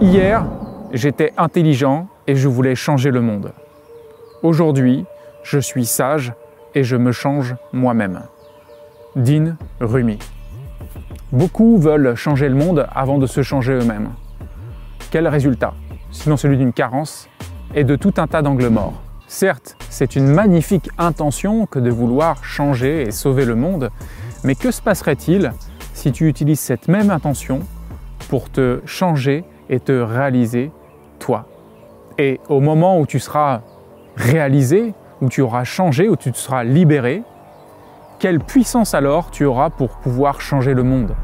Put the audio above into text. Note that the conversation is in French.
Hier, j'étais intelligent et je voulais changer le monde. Aujourd'hui, je suis sage et je me change moi-même. Dean Rumi. Beaucoup veulent changer le monde avant de se changer eux-mêmes. Quel résultat? Sinon celui d'une carence et de tout un tas d'angles morts. Certes, c'est une magnifique intention que de vouloir changer et sauver le monde, mais que se passerait-il si tu utilises cette même intention pour te changer et te réaliser toi. Et au moment où tu seras réalisé, où tu auras changé, où tu te seras libéré, quelle puissance alors tu auras pour pouvoir changer le monde?